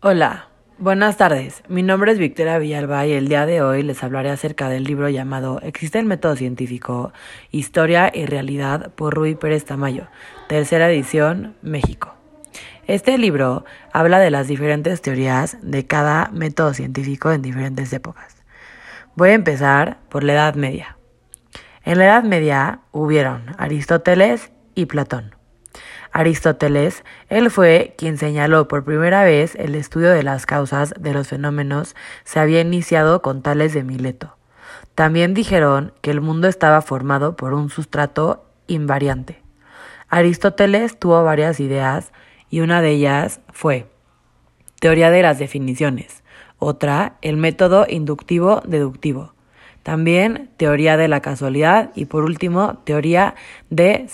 Hola, buenas tardes. Mi nombre es Victoria Villalba y el día de hoy les hablaré acerca del libro llamado ¿Existe el método científico? Historia y realidad por Rui Pérez Tamayo, tercera edición, México. Este libro habla de las diferentes teorías de cada método científico en diferentes épocas. Voy a empezar por la Edad Media. En la Edad Media hubieron Aristóteles y Platón. Aristóteles, él fue quien señaló por primera vez el estudio de las causas de los fenómenos se había iniciado con Tales de Mileto. También dijeron que el mundo estaba formado por un sustrato invariante. Aristóteles tuvo varias ideas y una de ellas fue teoría de las definiciones, otra el método inductivo-deductivo, también teoría de la casualidad y por último teoría de